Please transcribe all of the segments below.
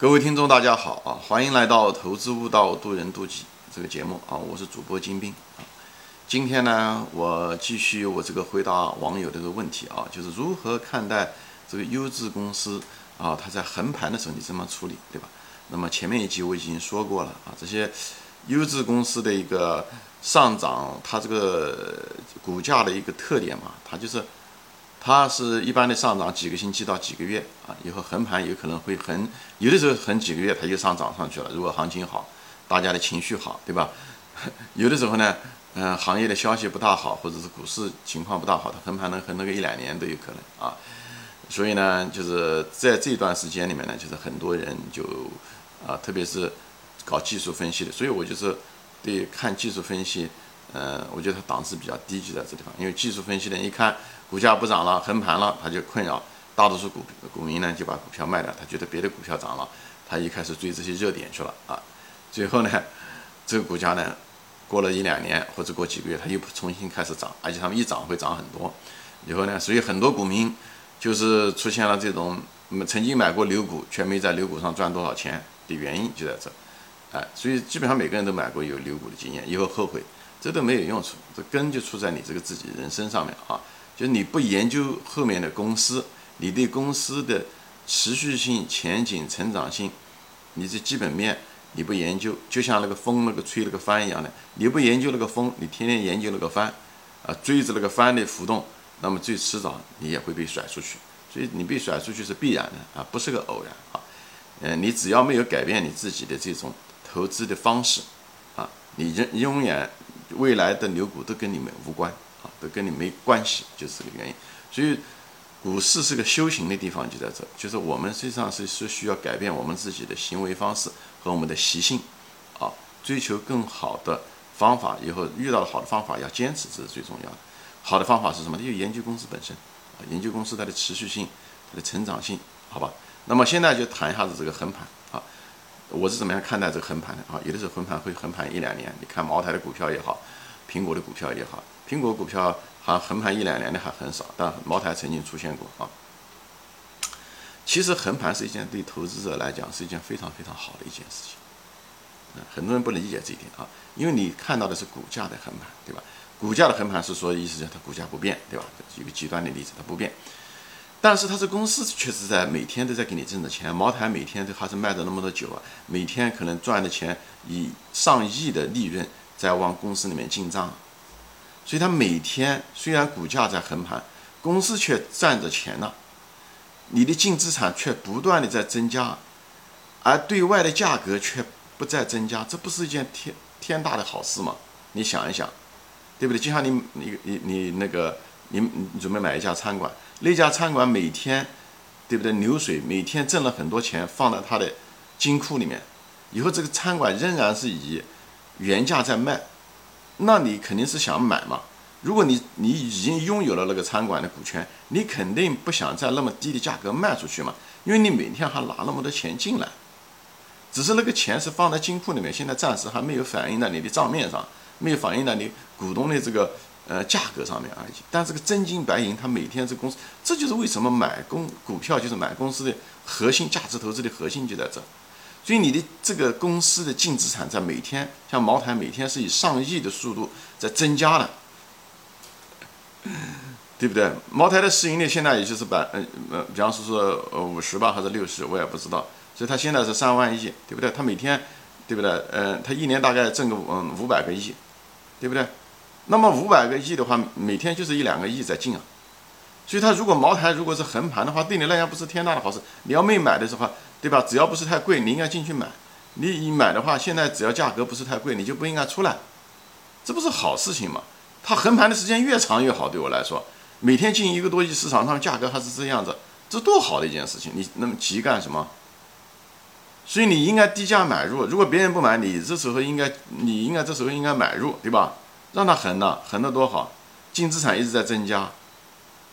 各位听众，大家好啊！欢迎来到《投资悟道，渡人渡己》这个节目啊！我是主播金兵啊。今天呢，我继续我这个回答网友这个问题啊，就是如何看待这个优质公司啊？它在横盘的时候你怎么处理，对吧？那么前面一集我已经说过了啊，这些优质公司的一个上涨，它这个股价的一个特点嘛，它就是。它是一般的上涨几个星期到几个月啊，以后横盘有可能会横，有的时候横几个月它就上涨上去了。如果行情好，大家的情绪好，对吧？有的时候呢，嗯，行业的消息不大好，或者是股市情况不大好，它横盘能横那个一两年都有可能啊。所以呢，就是在这段时间里面呢，就是很多人就啊，特别是搞技术分析的，所以我就是对看技术分析。嗯，我觉得它档次比较低，就在这地方，因为技术分析的一看股价不涨了，横盘了，他就困扰，大多数股股民呢就把股票卖掉，他觉得别的股票涨了，他一开始追这些热点去了啊，最后呢，这个股价呢，过了一两年或者过几个月，它又重新开始涨，而且他们一涨会涨很多，以后呢，所以很多股民就是出现了这种曾经买过牛股却没在牛股上赚多少钱的原因就在这，哎，所以基本上每个人都买过有牛股的经验，以后后悔。这都没有用处，这根就出在你这个自己人生上面啊！就你不研究后面的公司，你对公司的持续性、前景、成长性，你这基本面你不研究，就像那个风那个吹那个帆一样的，你不研究那个风，你天天研究那个帆，啊，追着那个帆的浮动，那么最迟早你也会被甩出去。所以你被甩出去是必然的啊，不是个偶然啊！嗯，你只要没有改变你自己的这种投资的方式，啊，你永永远。未来的牛股都跟你们无关啊，都跟你没关系，就是这个原因。所以，股市是个修行的地方，就在这，就是我们实际上是是需要改变我们自己的行为方式和我们的习性，啊，追求更好的方法。以后遇到了好的方法，要坚持，这是最重要的。好的方法是什么？就研究公司本身，啊，研究公司它的持续性、它的成长性，好吧？那么现在就谈一下子这个横盘。我是怎么样看待这个横盘的啊？有的时候横盘会横盘一两年，你看茅台的股票也好，苹果的股票也好，苹果股票还横盘一两年的还很少，但茅台曾经出现过啊。其实横盘是一件对投资者来讲是一件非常非常好的一件事情。嗯，很多人不能理解这一点啊，因为你看到的是股价的横盘，对吧？股价的横盘是说意思是它股价不变，对吧？举个极端的例子，它不变。但是它这公司确实在每天都在给你挣着钱，茅台每天都还是卖着那么多酒啊，每天可能赚的钱以上亿的利润在往公司里面进账，所以它每天虽然股价在横盘，公司却赚着钱了，你的净资产却不断的在增加，而对外的价格却不再增加，这不是一件天天大的好事吗？你想一想，对不对？就像你你你你那个你你准备买一家餐馆。那家餐馆每天，对不对？流水每天挣了很多钱，放在他的金库里面，以后这个餐馆仍然是以原价在卖，那你肯定是想买嘛？如果你你已经拥有了那个餐馆的股权，你肯定不想在那么低的价格卖出去嘛？因为你每天还拿那么多钱进来，只是那个钱是放在金库里面，现在暂时还没有反映在你的账面上，没有反映在你股东的这个。呃，价格上面而已，但这个真金白银，它每天这公司，这就是为什么买公股票就是买公司的核心价值投资的核心就在这。所以你的这个公司的净资产在每天，像茅台每天是以上亿的速度在增加的，对不对？茅台的市盈率现在也就是百，呃呃，比方说说呃五十吧，还是六十，我也不知道。所以它现在是三万亿，对不对？它每天，对不对？呃，它一年大概挣个嗯五百个亿，对不对？那么五百个亿的话，每天就是一两个亿在进啊，所以它如果茅台如果是横盘的话，对你来讲不是天大的好事。你要没买的时候，对吧？只要不是太贵，你应该进去买。你一买的话，现在只要价格不是太贵，你就不应该出来，这不是好事情吗？它横盘的时间越长越好，对我来说，每天进一个多亿，市场上价格还是这样子，这多好的一件事情！你那么急干什么？所以你应该低价买入。如果别人不买，你这时候应该，你应该这时候应该买入，对吧？让它横了，横的多好，净资产一直在增加，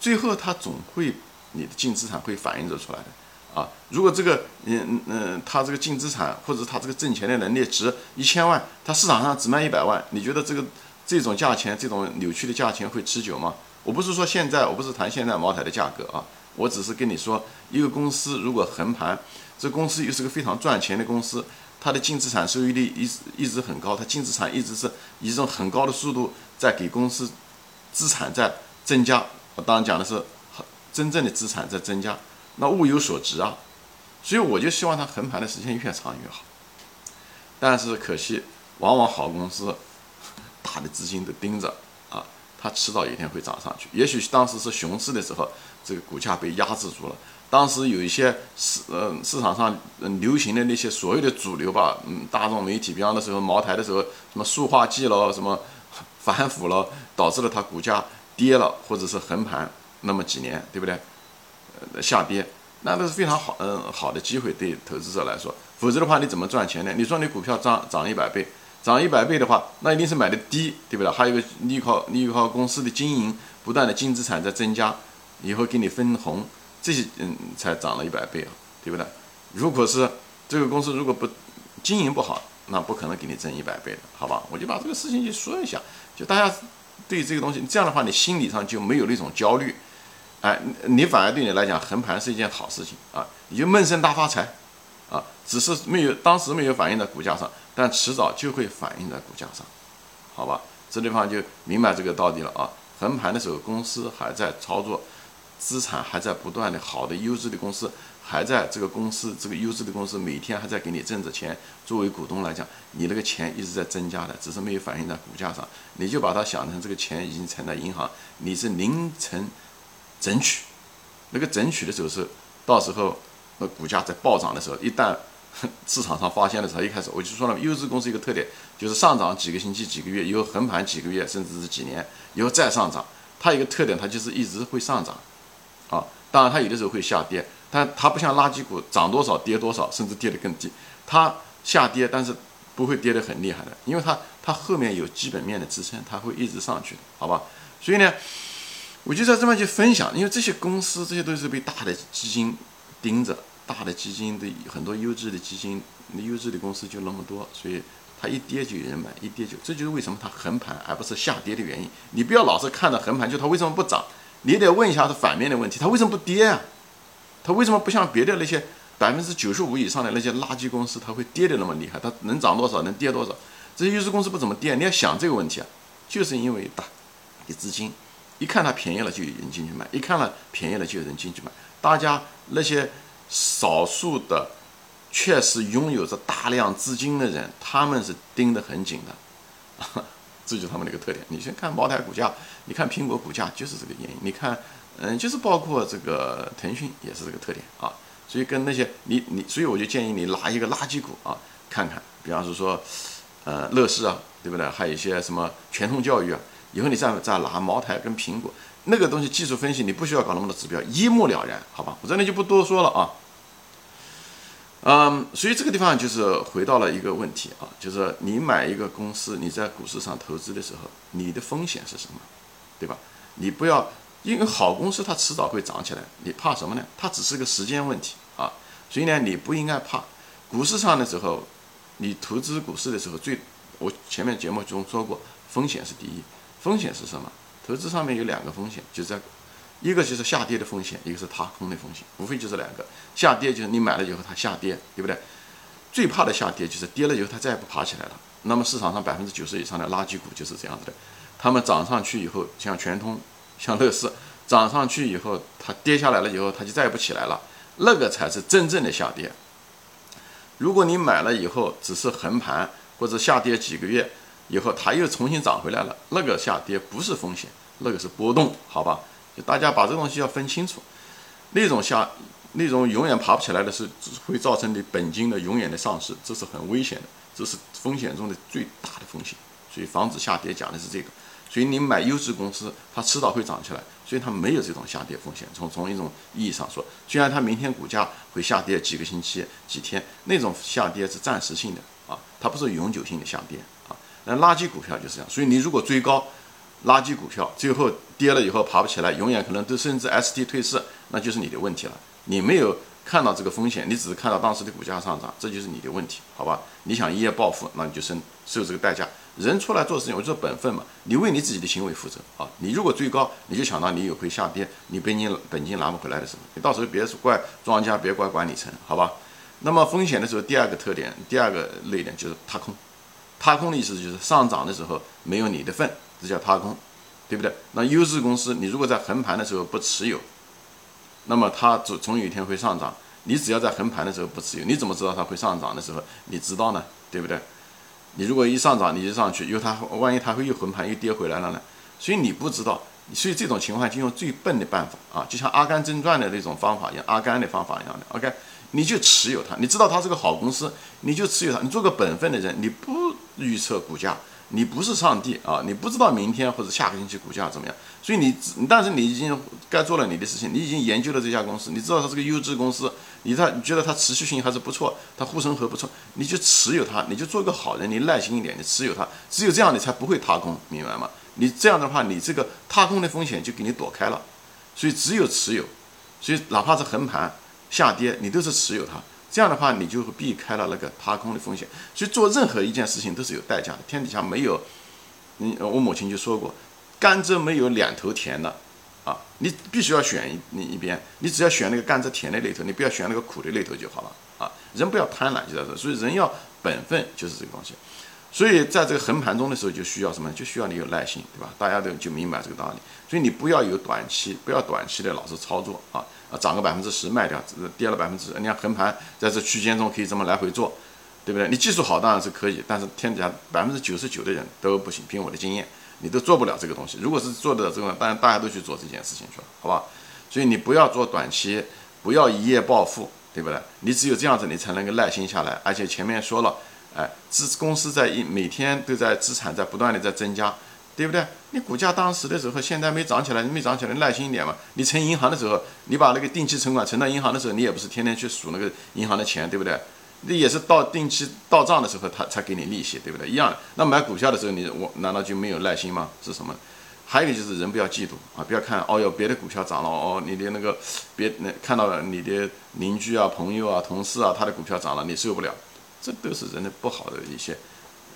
最后它总会你的净资产会反映着出来的啊。如果这个嗯嗯，它这个净资产或者它这个挣钱的能力值一千万，它市场上只卖一百万，你觉得这个这种价钱这种扭曲的价钱会持久吗？我不是说现在，我不是谈现在茅台的价格啊，我只是跟你说，一个公司如果横盘，这公司又是个非常赚钱的公司，它的净资产收益率一直一直很高，它净资产一直是以这种很高的速度在给公司资产在增加。我当然讲的是真正的资产在增加，那物有所值啊，所以我就希望它横盘的时间越长越好。但是可惜，往往好公司，大的资金都盯着啊，它迟早有一天会涨上去。也许当时是熊市的时候，这个股价被压制住了。当时有一些市呃市场上嗯流行的那些所谓的主流吧，嗯大众媒体，比方的时候茅台的时候，什么塑化剂了，什么反腐了，导致了它股价跌了，或者是横盘那么几年，对不对？呃下跌。那都是非常好，嗯，好的机会对投资者来说。否则的话，你怎么赚钱呢？你说你股票涨涨一百倍，涨一百倍的话，那一定是买的低，对不对？还有一个，利靠利靠公司的经营，不断的净资产在增加，以后给你分红，这些嗯才涨了一百倍啊，对不对？如果是这个公司如果不经营不好，那不可能给你挣一百倍的，好吧？我就把这个事情就说一下，就大家对这个东西，这样的话，你心理上就没有那种焦虑。哎，你反而对你来讲，横盘是一件好事情啊，你就闷声大发财，啊，只是没有当时没有反映在股价上，但迟早就会反映在股价上，好吧？这地方就明白这个道理了啊。横盘的时候，公司还在操作，资产还在不断的好的优质的公司还在这个公司这个优质的公司每天还在给你挣着钱，作为股东来讲，你那个钱一直在增加的，只是没有反映在股价上，你就把它想成这个钱已经存在银行，你是凌晨。整取，那个整取的时候是，到时候那股价在暴涨的时候，一旦市场上发现的时候，一开始我就说了，优质公司一个特点就是上涨几个星期、几个月，以后横盘几个月，甚至是几年，以后再上涨。它一个特点，它就是一直会上涨，啊，当然它有的时候会下跌，但它不像垃圾股涨多少跌多少，甚至跌得更低。它下跌，但是不会跌得很厉害的，因为它它后面有基本面的支撑，它会一直上去，好吧？所以呢。我就在这么去分享，因为这些公司这些都是被大的基金盯着，大的基金的很多优质的基金，优质的公司就那么多，所以它一跌就有人买，一跌就，这就是为什么它横盘而不是下跌的原因。你不要老是看着横盘，就它为什么不涨？你得问一下它反面的问题，它为什么不跌啊？它为什么不像别的那些百分之九十五以上的那些垃圾公司，它会跌的那么厉害？它能涨多少，能跌多少？这些优质公司不怎么跌，你要想这个问题啊，就是因为大资金。一看它便宜了，就有人进去买；一看了便宜了，就有人进去买。大家那些少数的，确实拥有着大量资金的人，他们是盯得很紧的，这就是他们的一个特点。你先看茅台股价，你看苹果股价，就是这个原因。你看，嗯，就是包括这个腾讯也是这个特点啊。所以跟那些你你，所以我就建议你拿一个垃圾股啊看看，比方说，呃，乐视啊，对不对？还有一些什么全通教育啊。以后你再再拿茅台跟苹果那个东西技术分析，你不需要搞那么多指标，一目了然，好吧？我这里就不多说了啊。嗯，所以这个地方就是回到了一个问题啊，就是你买一个公司，你在股市上投资的时候，你的风险是什么？对吧？你不要因为好公司它迟早会涨起来，你怕什么呢？它只是个时间问题啊。所以呢，你不应该怕。股市上的时候，你投资股市的时候，最我前面节目中说过，风险是第一。风险是什么？投资上面有两个风险，就在一个就是下跌的风险，一个是踏空的风险，无非就是两个。下跌就是你买了以后它下跌，对不对？最怕的下跌就是跌了以后它再也不爬起来了。那么市场上百分之九十以上的垃圾股就是这样子的，他们涨上去以后，像全通、像乐视，涨上去以后它跌下来了以后它就再也不起来了，那个才是真正的下跌。如果你买了以后只是横盘或者下跌几个月。以后它又重新涨回来了，那个下跌不是风险，那个是波动，好吧？就大家把这东西要分清楚。那种下，那种永远爬不起来的是，只会造成你本金的永远的丧失，这是很危险的，这是风险中的最大的风险。所以防止下跌讲的是这个。所以你买优质公司，它迟早会涨起来，所以它没有这种下跌风险。从从一种意义上说，虽然它明天股价会下跌几个星期、几天，那种下跌是暂时性的啊，它不是永久性的下跌啊。那垃圾股票就是这样，所以你如果追高垃圾股票，最后跌了以后爬不起来，永远可能都甚至 ST 退市，那就是你的问题了。你没有看到这个风险，你只是看到当时的股价上涨，这就是你的问题，好吧？你想一夜暴富，那你就受受这个代价，人出来做事情，我做本分嘛，你为你自己的行为负责啊。你如果追高，你就想到你有会下跌，你本金本金拿不回来的时候，你到时候别怪庄家，别怪管理层，好吧？那么风险的时候，第二个特点，第二个类点就是踏空。踏空的意思就是上涨的时候没有你的份，这叫踏空，对不对？那优质公司，你如果在横盘的时候不持有，那么它总总有一天会上涨。你只要在横盘的时候不持有，你怎么知道它会上涨的时候？你知道呢，对不对？你如果一上涨你就上去，因为它万一它会又横盘又跌回来了呢？所以你不知道，所以这种情况就用最笨的办法啊，就像《阿甘正传》的那种方法一样，阿甘的方法一样的。OK，你就持有它，你知道它是个好公司，你就持有它。你做个本分的人，你不预测股价。你不是上帝啊，你不知道明天或者下个星期股价怎么样，所以你，但是你已经该做了你的事情，你已经研究了这家公司，你知道它是个优质公司，你它你觉得它持续性还是不错，它护城河不错，你就持有它，你就做个好人，你耐心一点，你持有它，只有这样你才不会踏空，明白吗？你这样的话，你这个踏空的风险就给你躲开了，所以只有持有，所以哪怕是横盘下跌，你都是持有它。这样的话，你就会避开了那个踏空的风险。所以做任何一件事情都是有代价的。天底下没有，你我母亲就说过，甘蔗没有两头甜的，啊，你必须要选一你一边，你只要选那个甘蔗甜的那头，你不要选那个苦的那头就好了，啊，人不要贪婪就在这。所以人要本分就是这个东西。所以在这个横盘中的时候，就需要什么？就需要你有耐心，对吧？大家都就明白这个道理。所以你不要有短期，不要短期的老是操作啊啊，涨个百分之十卖掉，跌了百分之，你看横盘在这区间中可以这么来回做，对不对？你技术好当然是可以，但是天底下百分之九十九的人都不行。凭我的经验，你都做不了这个东西。如果是做得了这个，当然大家都去做这件事情去了，好吧？所以你不要做短期，不要一夜暴富，对不对？你只有这样子，你才能够耐心下来。而且前面说了。哎，资公司在一每天都在资产在不断的在增加，对不对？你股价当时的时候，现在没涨起来，你没涨起来，耐心一点嘛。你存银行的时候，你把那个定期存款存到银行的时候，你也不是天天去数那个银行的钱，对不对？那也是到定期到账的时候，他才给你利息，对不对？一样。那买股票的时候，你我难道就没有耐心吗？是什么？还有一个就是人不要嫉妒啊，不要看哦哟别的股票涨了哦，你的那个别那看到了你的邻居啊、朋友啊、同事啊，他的股票涨了，你受不了。这都是人的不好的一些，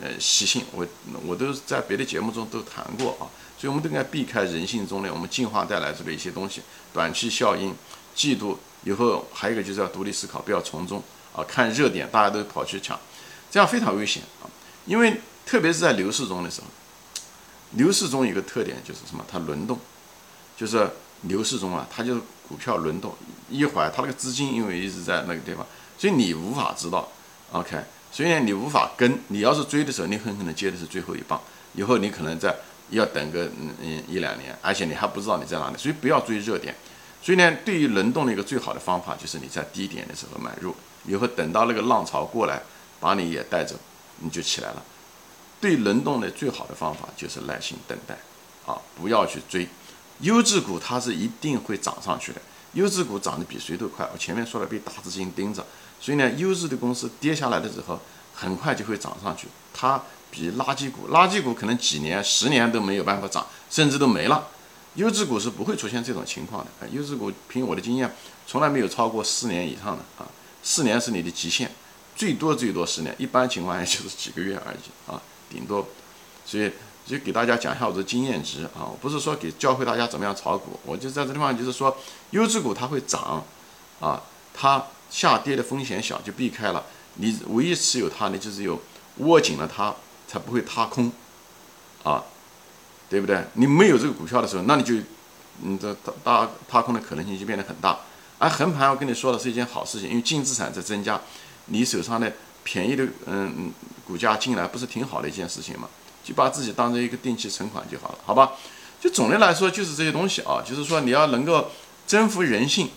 呃习性，我我都在别的节目中都谈过啊，所以我们都应该避开人性中的我们进化带来的一些东西，短期效应、嫉妒，以后还有一个就是要独立思考，不要从众啊，看热点大家都跑去抢，这样非常危险啊，因为特别是在牛市中的时候，牛市中有个特点就是什么？它轮动，就是牛市中啊，它就是股票轮动，一会儿它那个资金因为一直在那个地方，所以你无法知道。OK，所以呢，你无法跟，你要是追的时候，你很可能接的是最后一棒，以后你可能在要等个嗯嗯一两年，而且你还不知道你在哪里，所以不要追热点。所以呢，对于轮动的一个最好的方法就是你在低点的时候买入，以后等到那个浪潮过来，把你也带走，你就起来了。对轮动的最好的方法就是耐心等待，啊，不要去追。优质股它是一定会涨上去的，优质股涨得比谁都快。我前面说了，被大资金盯着。所以呢，优质的公司跌下来的时候，很快就会涨上去。它比垃圾股，垃圾股可能几年、十年都没有办法涨，甚至都没了。优质股是不会出现这种情况的。啊优质股凭我的经验，从来没有超过四年以上的啊，四年是你的极限，最多最多十年，一般情况下就是几个月而已啊，顶多。所以就给大家讲一下我的经验值啊，我不是说给教会大家怎么样炒股，我就在这地方就是说，优质股它会涨啊，它。下跌的风险小就避开了，你唯一持有它，你就是有握紧了它，才不会踏空，啊，对不对？你没有这个股票的时候，那你就，你这大大踏空的可能性就变得很大。而横盘，我跟你说的是一件好事情，因为净资产在增加，你手上的便宜的嗯嗯股价进来，不是挺好的一件事情吗？就把自己当成一个定期存款就好了，好吧？就总的来说就是这些东西啊，就是说你要能够征服人性。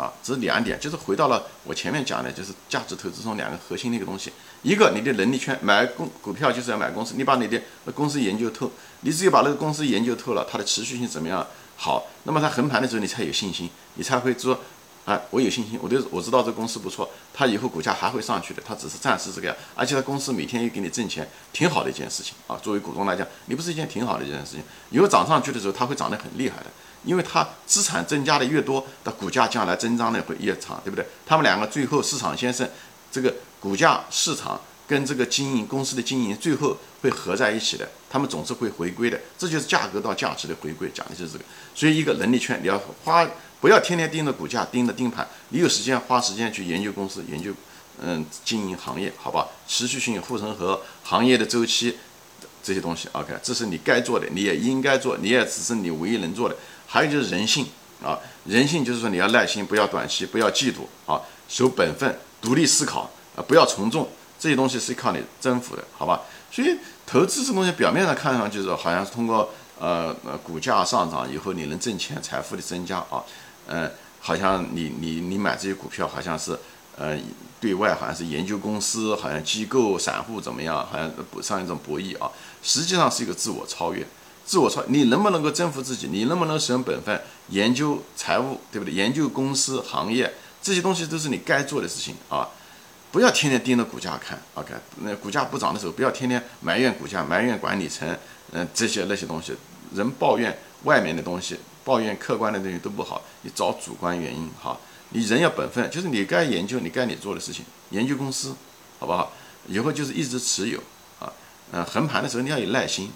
啊，这是两点，就是回到了我前面讲的，就是价值投资中两个核心的一个东西。一个，你的能力圈，买公股票就是要买公司，你把你的公司研究透，你只有把那个公司研究透了，它的持续性怎么样好，那么它横盘的时候你才有信心，你才会说，哎，我有信心，我对我知道这公司不错，它以后股价还会上去的，它只是暂时这个样，而且它公司每天又给你挣钱，挺好的一件事情啊。作为股东来讲，你不是一件挺好的一件事情，以后涨上去的时候，它会涨得很厉害的。因为它资产增加的越多，的股价将来增长的会越长，对不对？他们两个最后市场先生，这个股价市场跟这个经营公司的经营最后会合在一起的，他们总是会回归的，这就是价格到价值的回归，讲的就是这个。所以一个能力圈，你要花，不要天天盯着股价，盯着盯盘，你有时间花时间去研究公司，研究嗯经营行业，好吧？持续性护城河行业的周期这些东西，OK，这是你该做的，你也应该做，你也只是你唯一能做的。还有就是人性啊，人性就是说你要耐心，不要短期，不要嫉妒啊，守本分，独立思考啊，不要从众。这些东西是靠你征服的，好吧？所以投资这东西表面上看上去是好像是通过呃呃股价上涨以后你能挣钱，财富的增加啊，嗯，好像你你你买这些股票好像是呃对外好像是研究公司，好像机构散户怎么样，好像上一种博弈啊，实际上是一个自我超越，自我超你能不能够征服自己？你能不能使用本分，研究财务，对不对？研究公司行业这些东西都是你该做的事情啊。不要天天盯着股价看，OK？那股价不涨的时候，不要天天埋怨股价、埋怨管理层，嗯，这些那些东西。人抱怨外面的东西，抱怨客观的东西都不好，你找主观原因哈。你人要本分，就是你该研究你该你做的事情，研究公司，好不好？以后就是一直持有啊，嗯，横盘的时候你要有耐心，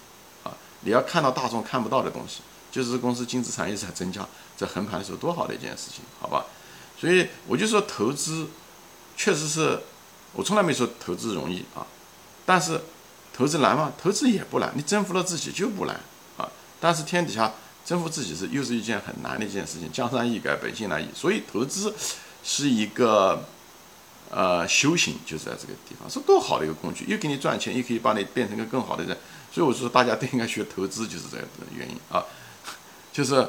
你要看到大众看不到的东西，就是公司净资产一直在增加，在横盘的时候多好的一件事情，好吧？所以我就说投资。确实是，我从来没说投资容易啊，但是投资难吗？投资也不难，你征服了自己就不难啊。但是天底下征服自己是又是一件很难的一件事情，江山易改，本性难移。所以投资是一个呃修行，就是在这个地方，是多好的一个工具，又给你赚钱，又可以把你变成一个更好的人。所以我说大家都应该学投资，就是这个原因啊，就是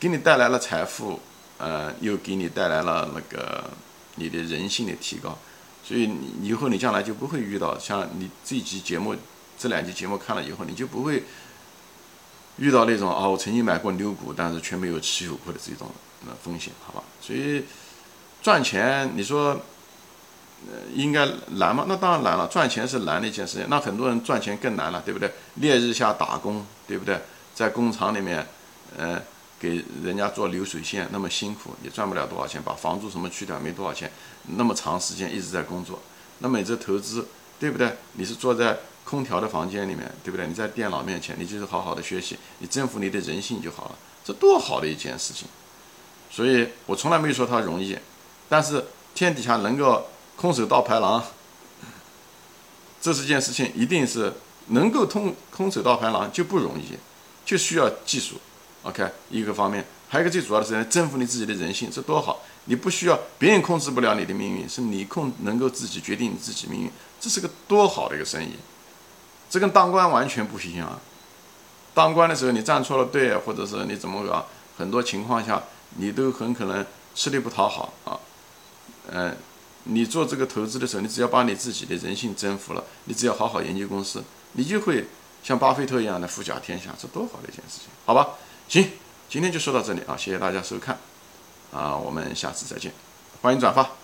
给你带来了财富，呃，又给你带来了那个。你的人性的提高，所以你以后你将来就不会遇到像你这期节目这两集节目看了以后，你就不会遇到那种啊，我曾经买过牛股，但是却没有持有过的这种呃风险，好吧？所以赚钱，你说应该难吗？那当然难了，赚钱是难的一件事情。那很多人赚钱更难了，对不对？烈日下打工，对不对？在工厂里面，呃。给人家做流水线那么辛苦，也赚不了多少钱，把房租什么去掉没多少钱，那么长时间一直在工作，那么你这投资对不对？你是坐在空调的房间里面，对不对？你在电脑面前，你就是好好的学习，你征服你的人性就好了，这多好的一件事情。所以我从来没说它容易，但是天底下能够空手道排狼，这是件事情，一定是能够通空手道排狼就不容易，就需要技术。OK，一个方面，还有一个最主要的是征服你自己的人性，这多好！你不需要别人控制不了你的命运，是你控能够自己决定你自己命运，这是个多好的一个生意。这跟当官完全不一样啊。当官的时候你站错了队，或者是你怎么搞，很多情况下你都很可能吃力不讨好啊。嗯，你做这个投资的时候，你只要把你自己的人性征服了，你只要好好研究公司，你就会像巴菲特一样的富甲天下，这多好的一件事情，好吧？行，今天就说到这里啊，谢谢大家收看，啊，我们下次再见，欢迎转发。